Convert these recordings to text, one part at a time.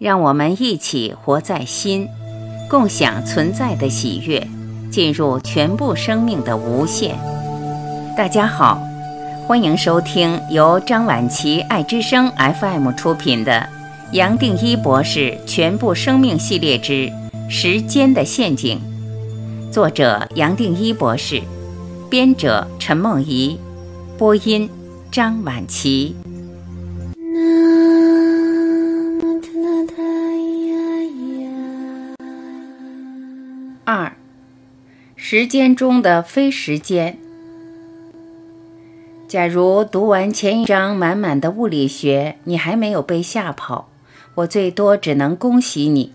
让我们一起活在心，共享存在的喜悦，进入全部生命的无限。大家好，欢迎收听由张晚琪爱之声 FM 出品的《杨定一博士全部生命系列之时间的陷阱》，作者杨定一博士，编者陈梦怡，播音张晚琪。时间中的非时间。假如读完前一章满满的物理学，你还没有被吓跑，我最多只能恭喜你。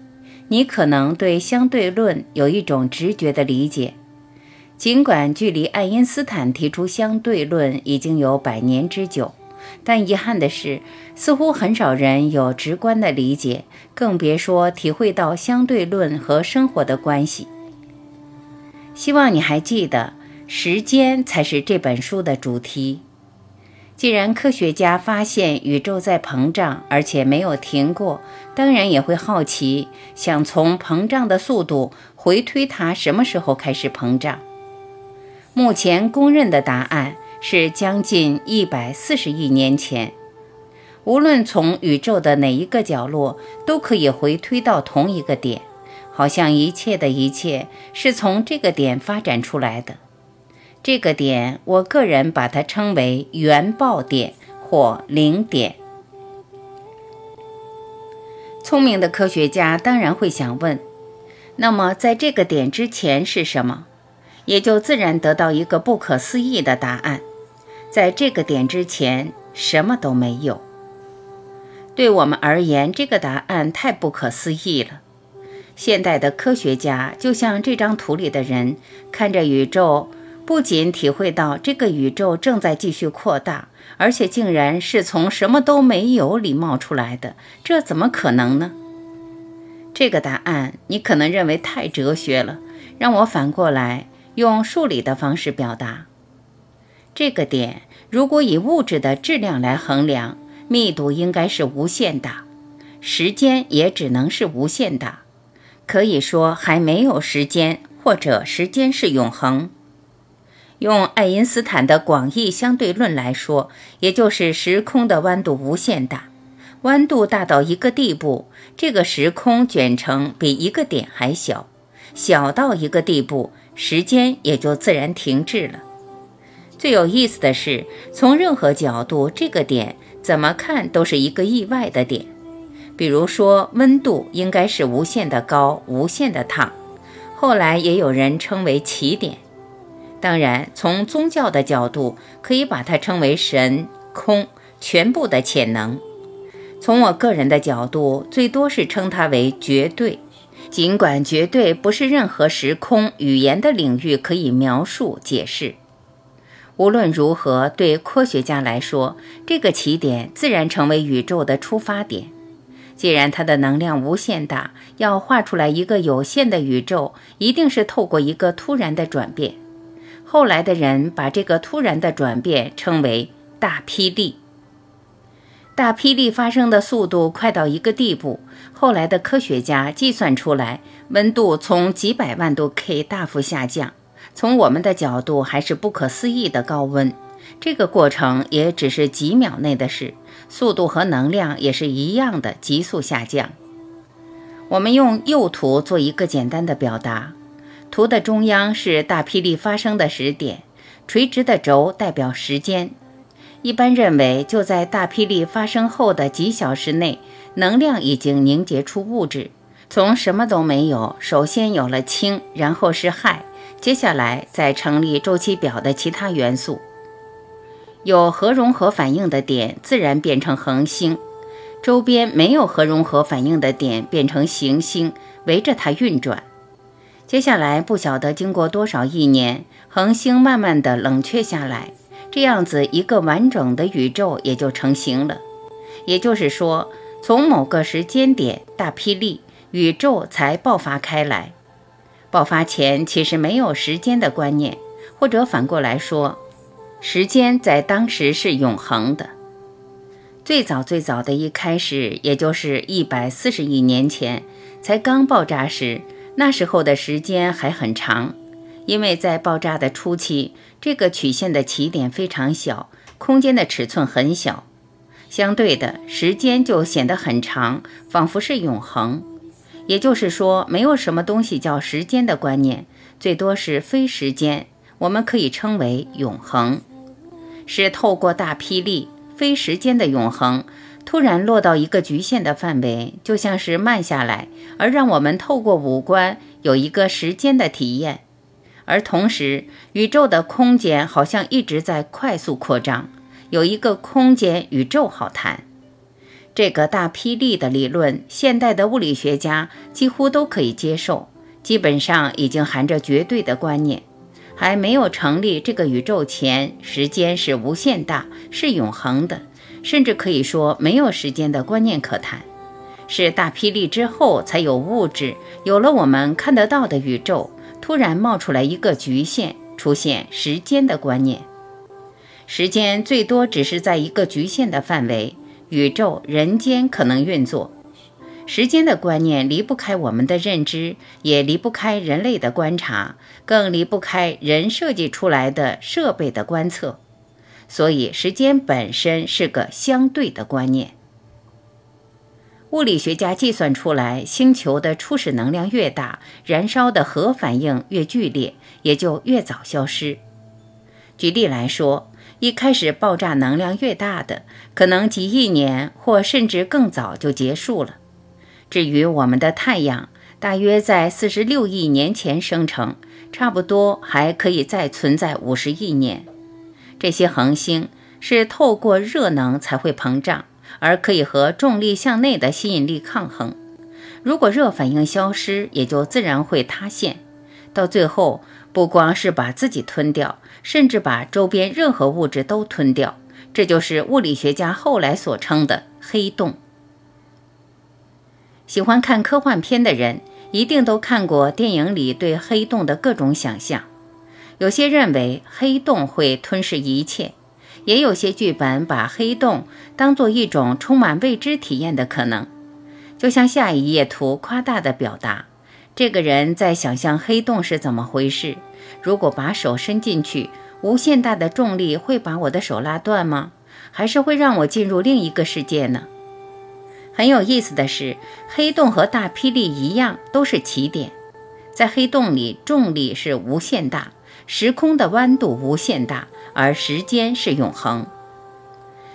你可能对相对论有一种直觉的理解，尽管距离爱因斯坦提出相对论已经有百年之久，但遗憾的是，似乎很少人有直观的理解，更别说体会到相对论和生活的关系。希望你还记得，时间才是这本书的主题。既然科学家发现宇宙在膨胀，而且没有停过，当然也会好奇，想从膨胀的速度回推它什么时候开始膨胀。目前公认的答案是将近一百四十亿年前。无论从宇宙的哪一个角落，都可以回推到同一个点。好像一切的一切是从这个点发展出来的。这个点，我个人把它称为原爆点或零点。聪明的科学家当然会想问：那么，在这个点之前是什么？也就自然得到一个不可思议的答案：在这个点之前，什么都没有。对我们而言，这个答案太不可思议了。现代的科学家就像这张图里的人，看着宇宙，不仅体会到这个宇宙正在继续扩大，而且竟然是从什么都没有里冒出来的，这怎么可能呢？这个答案你可能认为太哲学了，让我反过来用数理的方式表达。这个点如果以物质的质量来衡量，密度应该是无限大，时间也只能是无限大。可以说还没有时间，或者时间是永恒。用爱因斯坦的广义相对论来说，也就是时空的弯度无限大，弯度大到一个地步，这个时空卷成比一个点还小，小到一个地步，时间也就自然停滞了。最有意思的是，从任何角度，这个点怎么看都是一个意外的点。比如说，温度应该是无限的高、无限的烫，后来也有人称为起点。当然，从宗教的角度，可以把它称为神、空、全部的潜能。从我个人的角度，最多是称它为绝对。尽管绝对不是任何时空语言的领域可以描述解释。无论如何，对科学家来说，这个起点自然成为宇宙的出发点。既然它的能量无限大，要画出来一个有限的宇宙，一定是透过一个突然的转变。后来的人把这个突然的转变称为大霹雳。大霹雳发生的速度快到一个地步，后来的科学家计算出来，温度从几百万度 K 大幅下降，从我们的角度还是不可思议的高温。这个过程也只是几秒内的事。速度和能量也是一样的急速下降。我们用右图做一个简单的表达：图的中央是大霹雳发生的时点，垂直的轴代表时间。一般认为，就在大霹雳发生后的几小时内，能量已经凝结出物质，从什么都没有，首先有了氢，然后是氦，接下来再成立周期表的其他元素。有核融合反应的点自然变成恒星，周边没有核融合反应的点变成行星，围着它运转。接下来不晓得经过多少亿年，恒星慢慢的冷却下来，这样子一个完整的宇宙也就成型了。也就是说，从某个时间点大霹雳，宇宙才爆发开来。爆发前其实没有时间的观念，或者反过来说。时间在当时是永恒的。最早最早的一开始，也就是一百四十亿年前才刚爆炸时，那时候的时间还很长，因为在爆炸的初期，这个曲线的起点非常小，空间的尺寸很小，相对的时间就显得很长，仿佛是永恒。也就是说，没有什么东西叫时间的观念，最多是非时间，我们可以称为永恒，是透过大霹雳。非时间的永恒突然落到一个局限的范围，就像是慢下来，而让我们透过五官有一个时间的体验。而同时，宇宙的空间好像一直在快速扩张，有一个空间宇宙好谈。这个大霹雳的理论，现代的物理学家几乎都可以接受，基本上已经含着绝对的观念。还没有成立这个宇宙前，时间是无限大，是永恒的，甚至可以说没有时间的观念可谈。是大霹雳之后，才有物质，有了我们看得到的宇宙，突然冒出来一个局限，出现时间的观念。时间最多只是在一个局限的范围，宇宙、人间可能运作。时间的观念离不开我们的认知，也离不开人类的观察，更离不开人设计出来的设备的观测。所以，时间本身是个相对的观念。物理学家计算出来，星球的初始能量越大，燃烧的核反应越剧烈，也就越早消失。举例来说，一开始爆炸能量越大的，可能几亿年或甚至更早就结束了。至于我们的太阳，大约在四十六亿年前生成，差不多还可以再存在五十亿年。这些恒星是透过热能才会膨胀，而可以和重力向内的吸引力抗衡。如果热反应消失，也就自然会塌陷，到最后不光是把自己吞掉，甚至把周边任何物质都吞掉。这就是物理学家后来所称的黑洞。喜欢看科幻片的人，一定都看过电影里对黑洞的各种想象。有些认为黑洞会吞噬一切，也有些剧本把黑洞当做一种充满未知体验的可能。就像下一页图夸大的表达，这个人在想象黑洞是怎么回事。如果把手伸进去，无限大的重力会把我的手拉断吗？还是会让我进入另一个世界呢？很有意思的是，黑洞和大霹雳一样，都是起点。在黑洞里，重力是无限大，时空的弯度无限大，而时间是永恒。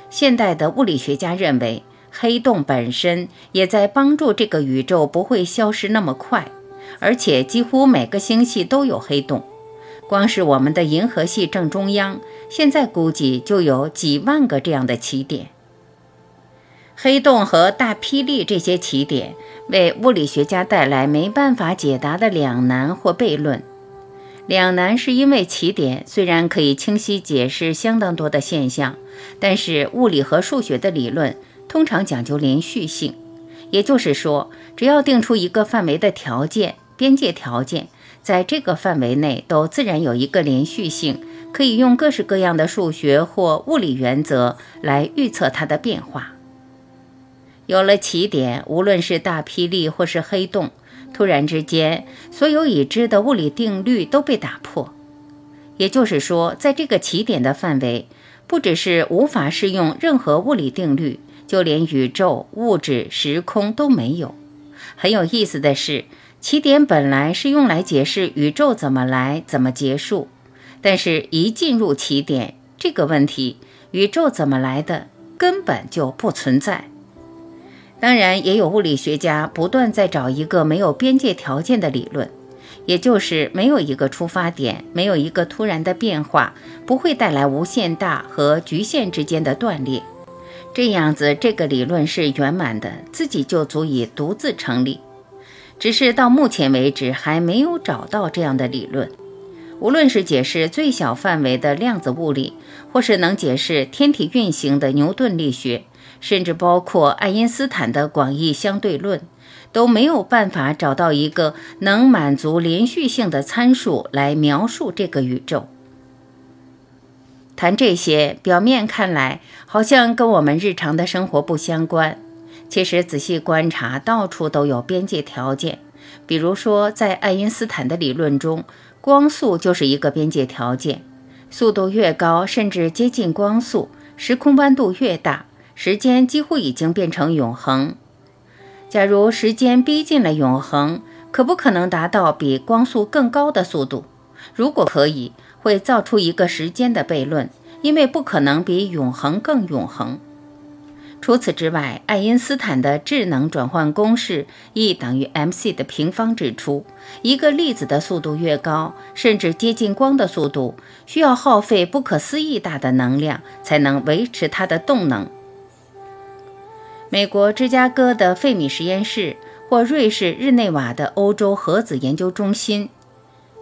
现代的物理学家认为，黑洞本身也在帮助这个宇宙不会消失那么快，而且几乎每个星系都有黑洞。光是我们的银河系正中央，现在估计就有几万个这样的起点。黑洞和大霹雳这些起点，为物理学家带来没办法解答的两难或悖论。两难是因为起点虽然可以清晰解释相当多的现象，但是物理和数学的理论通常讲究连续性，也就是说，只要定出一个范围的条件、边界条件，在这个范围内都自然有一个连续性，可以用各式各样的数学或物理原则来预测它的变化。有了起点，无论是大霹雳或是黑洞，突然之间，所有已知的物理定律都被打破。也就是说，在这个起点的范围，不只是无法适用任何物理定律，就连宇宙、物质、时空都没有。很有意思的是，起点本来是用来解释宇宙怎么来、怎么结束，但是一进入起点这个问题，宇宙怎么来的根本就不存在。当然，也有物理学家不断在找一个没有边界条件的理论，也就是没有一个出发点，没有一个突然的变化，不会带来无限大和局限之间的断裂。这样子，这个理论是圆满的，自己就足以独自成立。只是到目前为止，还没有找到这样的理论。无论是解释最小范围的量子物理，或是能解释天体运行的牛顿力学。甚至包括爱因斯坦的广义相对论，都没有办法找到一个能满足连续性的参数来描述这个宇宙。谈这些，表面看来好像跟我们日常的生活不相关，其实仔细观察，到处都有边界条件。比如说，在爱因斯坦的理论中，光速就是一个边界条件。速度越高，甚至接近光速，时空弯度越大，时间几乎已经变成永恒。假如时间逼近了永恒，可不可能达到比光速更高的速度？如果可以，会造出一个时间的悖论，因为不可能比永恒更永恒。除此之外，爱因斯坦的智能转换公式 E 等于 mc 的平方指出，一个粒子的速度越高，甚至接近光的速度，需要耗费不可思议大的能量才能维持它的动能。美国芝加哥的费米实验室或瑞士日内瓦的欧洲核子研究中心，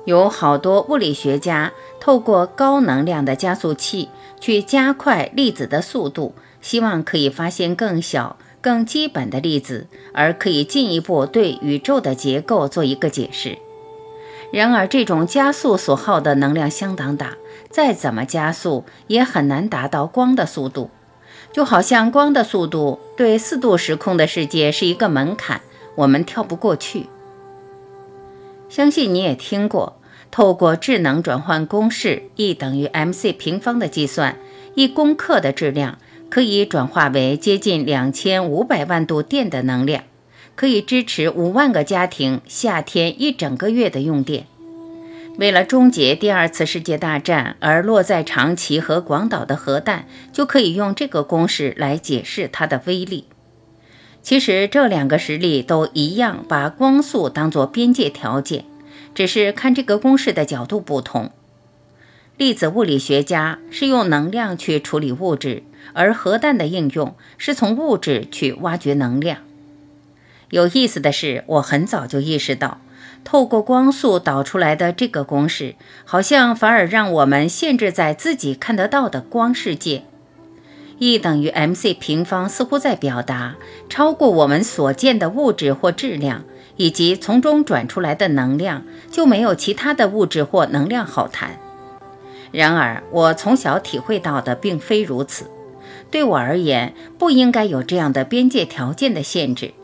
有好多物理学家透过高能量的加速器去加快粒子的速度。希望可以发现更小、更基本的粒子，而可以进一步对宇宙的结构做一个解释。然而，这种加速所耗的能量相当大，再怎么加速也很难达到光的速度。就好像光的速度对四度时空的世界是一个门槛，我们跳不过去。相信你也听过，透过智能转换公式 E 等于 mc 平方的计算，一公克的质量。可以转化为接近两千五百万度电的能量，可以支持五万个家庭夏天一整个月的用电。为了终结第二次世界大战而落在长崎和广岛的核弹，就可以用这个公式来解释它的威力。其实这两个实例都一样，把光速当作边界条件，只是看这个公式的角度不同。粒子物理学家是用能量去处理物质。而核弹的应用是从物质去挖掘能量。有意思的是，我很早就意识到，透过光速导出来的这个公式，好像反而让我们限制在自己看得到的光世界。E 等于 mc 平方似乎在表达，超过我们所见的物质或质量，以及从中转出来的能量，就没有其他的物质或能量好谈。然而，我从小体会到的并非如此。对我而言，不应该有这样的边界条件的限制。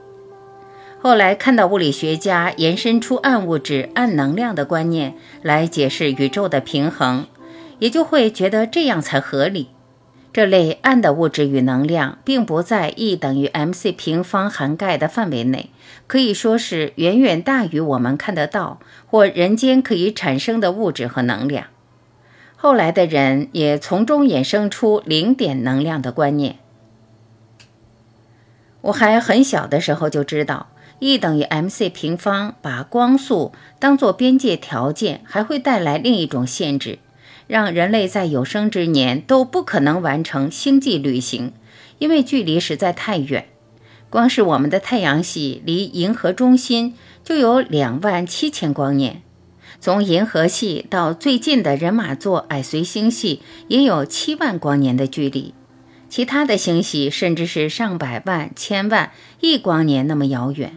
后来看到物理学家延伸出暗物质、暗能量的观念来解释宇宙的平衡，也就会觉得这样才合理。这类暗的物质与能量并不在 E 等于 mc 平方涵盖的范围内，可以说是远远大于我们看得到或人间可以产生的物质和能量。后来的人也从中衍生出零点能量的观念。我还很小的时候就知道，E 等于 mc 平方把光速当作边界条件，还会带来另一种限制，让人类在有生之年都不可能完成星际旅行，因为距离实在太远。光是我们的太阳系离银河中心就有两万七千光年。从银河系到最近的人马座矮随星系也有七万光年的距离，其他的星系甚至是上百万、千万、亿光年那么遥远。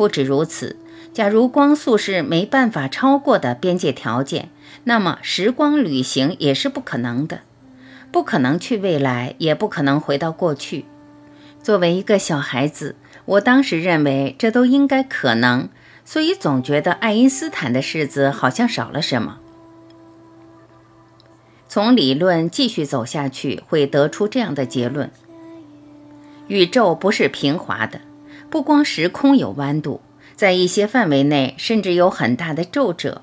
不止如此，假如光速是没办法超过的边界条件，那么时光旅行也是不可能的，不可能去未来，也不可能回到过去。作为一个小孩子，我当时认为这都应该可能。所以总觉得爱因斯坦的式子好像少了什么。从理论继续走下去，会得出这样的结论：宇宙不是平滑的，不光时空有弯度，在一些范围内甚至有很大的皱褶。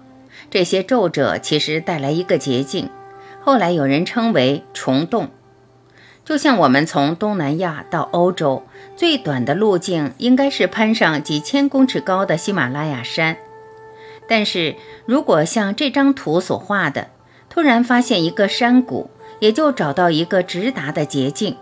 这些皱褶其实带来一个捷径，后来有人称为虫洞。就像我们从东南亚到欧洲，最短的路径应该是攀上几千公尺高的喜马拉雅山。但是如果像这张图所画的，突然发现一个山谷，也就找到一个直达的捷径，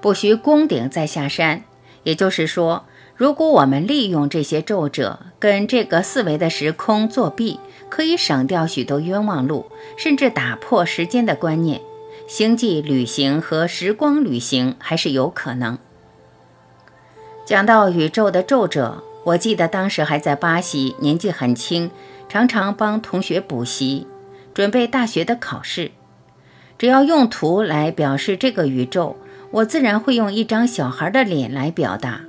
不需攻顶再下山。也就是说，如果我们利用这些皱褶跟这个四维的时空作弊，可以省掉许多冤枉路，甚至打破时间的观念。星际旅行和时光旅行还是有可能。讲到宇宙的皱褶，我记得当时还在巴西，年纪很轻，常常帮同学补习，准备大学的考试。只要用图来表示这个宇宙，我自然会用一张小孩的脸来表达。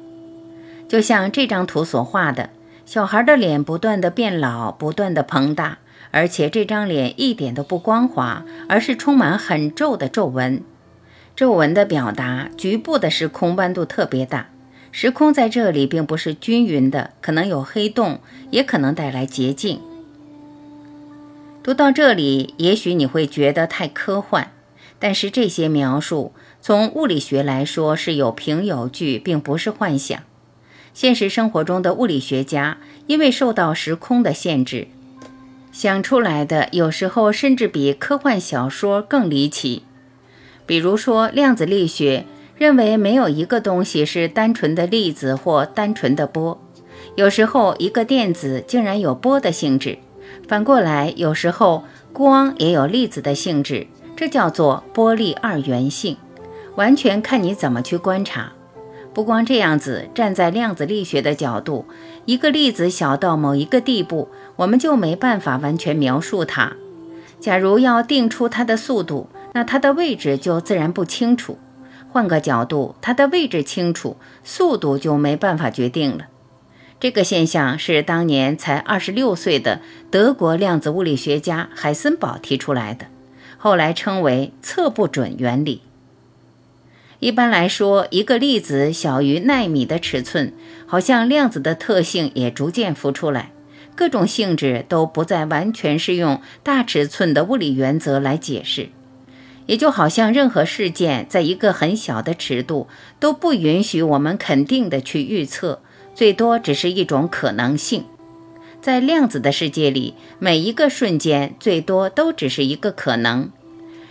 就像这张图所画的，小孩的脸不断的变老，不断的膨大，而且这张脸一点都不光滑，而是充满很皱的皱纹。皱纹的表达，局部的时空弯度特别大，时空在这里并不是均匀的，可能有黑洞，也可能带来捷径。读到这里，也许你会觉得太科幻，但是这些描述从物理学来说是有凭有据，并不是幻想。现实生活中的物理学家因为受到时空的限制，想出来的有时候甚至比科幻小说更离奇。比如说，量子力学认为没有一个东西是单纯的粒子或单纯的波，有时候一个电子竟然有波的性质。反过来，有时候光也有粒子的性质，这叫做波粒二元性，完全看你怎么去观察。不光这样子，站在量子力学的角度，一个粒子小到某一个地步，我们就没办法完全描述它。假如要定出它的速度，那它的位置就自然不清楚。换个角度，它的位置清楚，速度就没办法决定了。这个现象是当年才二十六岁的德国量子物理学家海森堡提出来的，后来称为测不准原理。一般来说，一个粒子小于纳米的尺寸，好像量子的特性也逐渐浮出来，各种性质都不再完全是用大尺寸的物理原则来解释，也就好像任何事件在一个很小的尺度都不允许我们肯定的去预测。最多只是一种可能性，在量子的世界里，每一个瞬间最多都只是一个可能。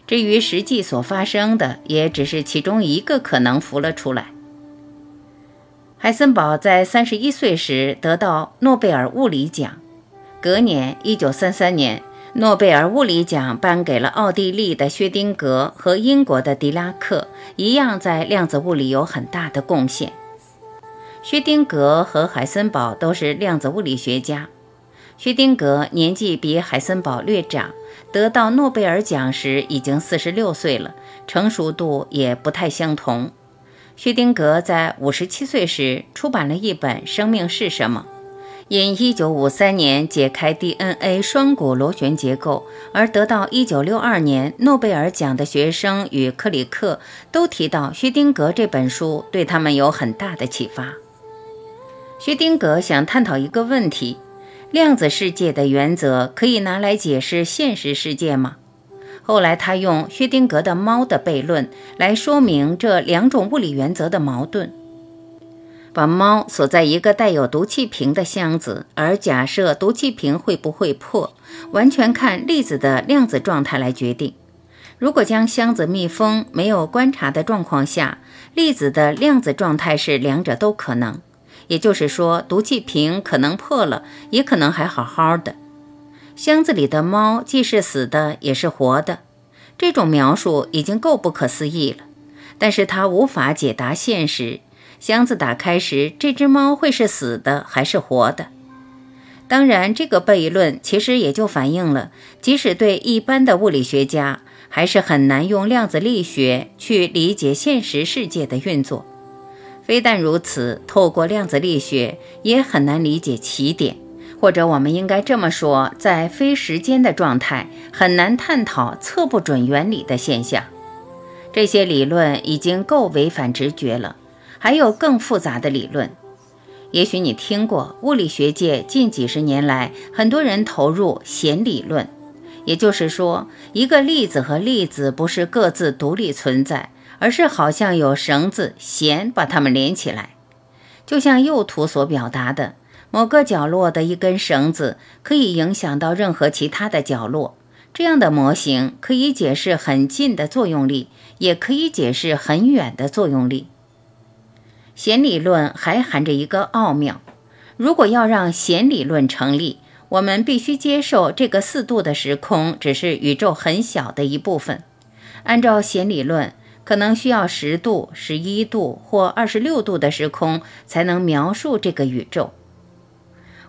至于实际所发生的，也只是其中一个可能浮了出来。海森堡在三十一岁时得到诺贝尔物理奖，隔年，一九三三年，诺贝尔物理奖颁给了奥地利的薛丁格和英国的狄拉克，一样在量子物理有很大的贡献。薛丁格和海森堡都是量子物理学家。薛丁格年纪比海森堡略长，得到诺贝尔奖时已经四十六岁了，成熟度也不太相同。薛丁格在五十七岁时出版了一本《生命是什么》，因一九五三年解开 DNA 双股螺旋结构而得到一九六二年诺贝尔奖的学生与克里克都提到，薛丁格这本书对他们有很大的启发。薛丁格想探讨一个问题：量子世界的原则可以拿来解释现实世界吗？后来他用薛丁格的猫的悖论来说明这两种物理原则的矛盾。把猫锁在一个带有毒气瓶的箱子，而假设毒气瓶会不会破，完全看粒子的量子状态来决定。如果将箱子密封，没有观察的状况下，粒子的量子状态是两者都可能。也就是说，毒气瓶可能破了，也可能还好好的。箱子里的猫既是死的，也是活的。这种描述已经够不可思议了，但是它无法解答现实。箱子打开时，这只猫会是死的还是活的？当然，这个悖论其实也就反映了，即使对一般的物理学家，还是很难用量子力学去理解现实世界的运作。非但如此，透过量子力学也很难理解起点，或者我们应该这么说，在非时间的状态很难探讨测不准原理的现象。这些理论已经够违反直觉了，还有更复杂的理论。也许你听过，物理学界近几十年来很多人投入弦理论，也就是说，一个粒子和粒子不是各自独立存在。而是好像有绳子弦把它们连起来，就像右图所表达的，某个角落的一根绳子可以影响到任何其他的角落。这样的模型可以解释很近的作用力，也可以解释很远的作用力。弦理论还含着一个奥妙：如果要让弦理论成立，我们必须接受这个四度的时空只是宇宙很小的一部分。按照弦理论。可能需要十度、十一度或二十六度的时空才能描述这个宇宙。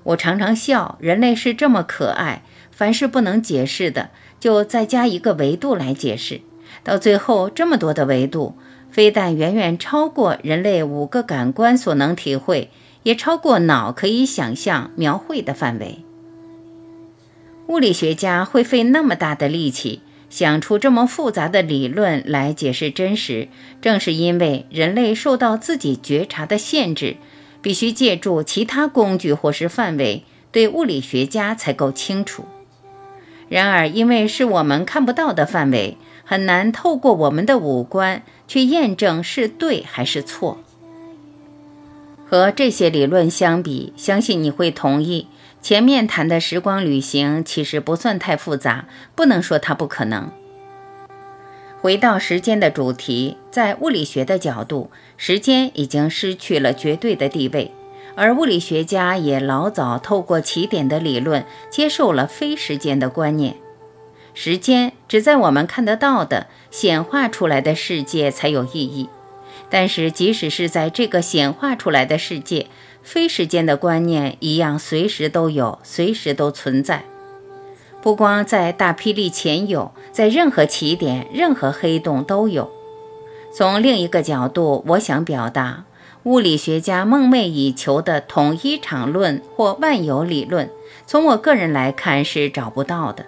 我常常笑，人类是这么可爱，凡是不能解释的，就再加一个维度来解释，到最后，这么多的维度，非但远远超过人类五个感官所能体会，也超过脑可以想象描绘的范围。物理学家会费那么大的力气想出这么复杂的理论来解释真实，正是因为人类受到自己觉察的限制，必须借助其他工具或是范围，对物理学家才够清楚。然而，因为是我们看不到的范围。很难透过我们的五官去验证是对还是错。和这些理论相比，相信你会同意，前面谈的时光旅行其实不算太复杂，不能说它不可能。回到时间的主题，在物理学的角度，时间已经失去了绝对的地位，而物理学家也老早透过起点的理论，接受了非时间的观念。时间只在我们看得到的显化出来的世界才有意义，但是即使是在这个显化出来的世界，非时间的观念一样随时都有，随时都存在。不光在大霹雳前有，在任何起点、任何黑洞都有。从另一个角度，我想表达，物理学家梦寐以求的统一场论或万有理论，从我个人来看是找不到的。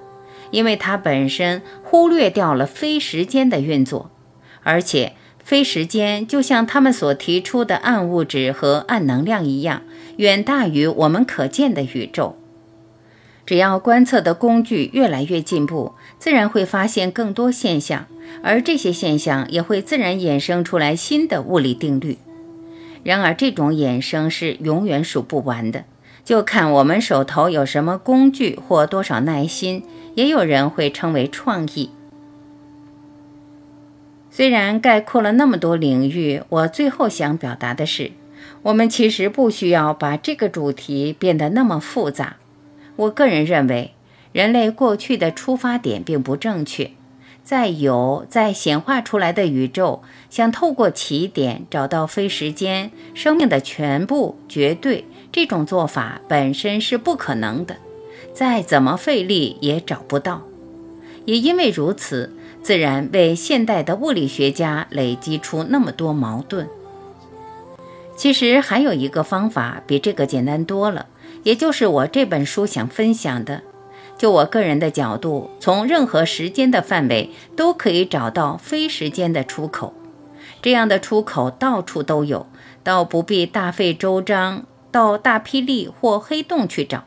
因为它本身忽略掉了非时间的运作，而且非时间就像他们所提出的暗物质和暗能量一样，远大于我们可见的宇宙。只要观测的工具越来越进步，自然会发现更多现象，而这些现象也会自然衍生出来新的物理定律。然而，这种衍生是永远数不完的。就看我们手头有什么工具或多少耐心，也有人会称为创意。虽然概括了那么多领域，我最后想表达的是，我们其实不需要把这个主题变得那么复杂。我个人认为，人类过去的出发点并不正确。在有在显化出来的宇宙，想透过起点找到非时间生命的全部绝对。这种做法本身是不可能的，再怎么费力也找不到。也因为如此，自然为现代的物理学家累积出那么多矛盾。其实还有一个方法比这个简单多了，也就是我这本书想分享的。就我个人的角度，从任何时间的范围都可以找到非时间的出口。这样的出口到处都有，倒不必大费周章。到大霹雳或黑洞去找，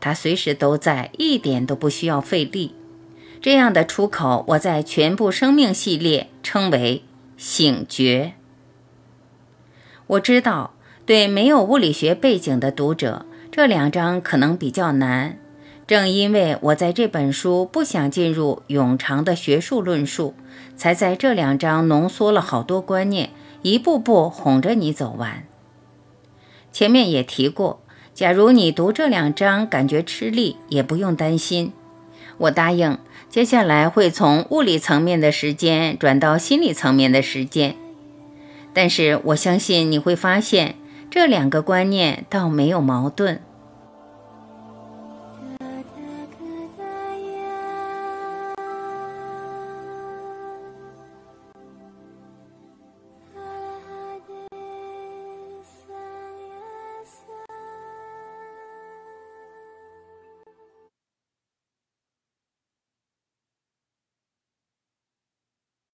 它随时都在，一点都不需要费力。这样的出口，我在全部生命系列称为醒觉。我知道，对没有物理学背景的读者，这两章可能比较难。正因为我在这本书不想进入冗长的学术论述，才在这两章浓缩了好多观念，一步步哄着你走完。前面也提过，假如你读这两章感觉吃力，也不用担心。我答应，接下来会从物理层面的时间转到心理层面的时间。但是我相信你会发现，这两个观念倒没有矛盾。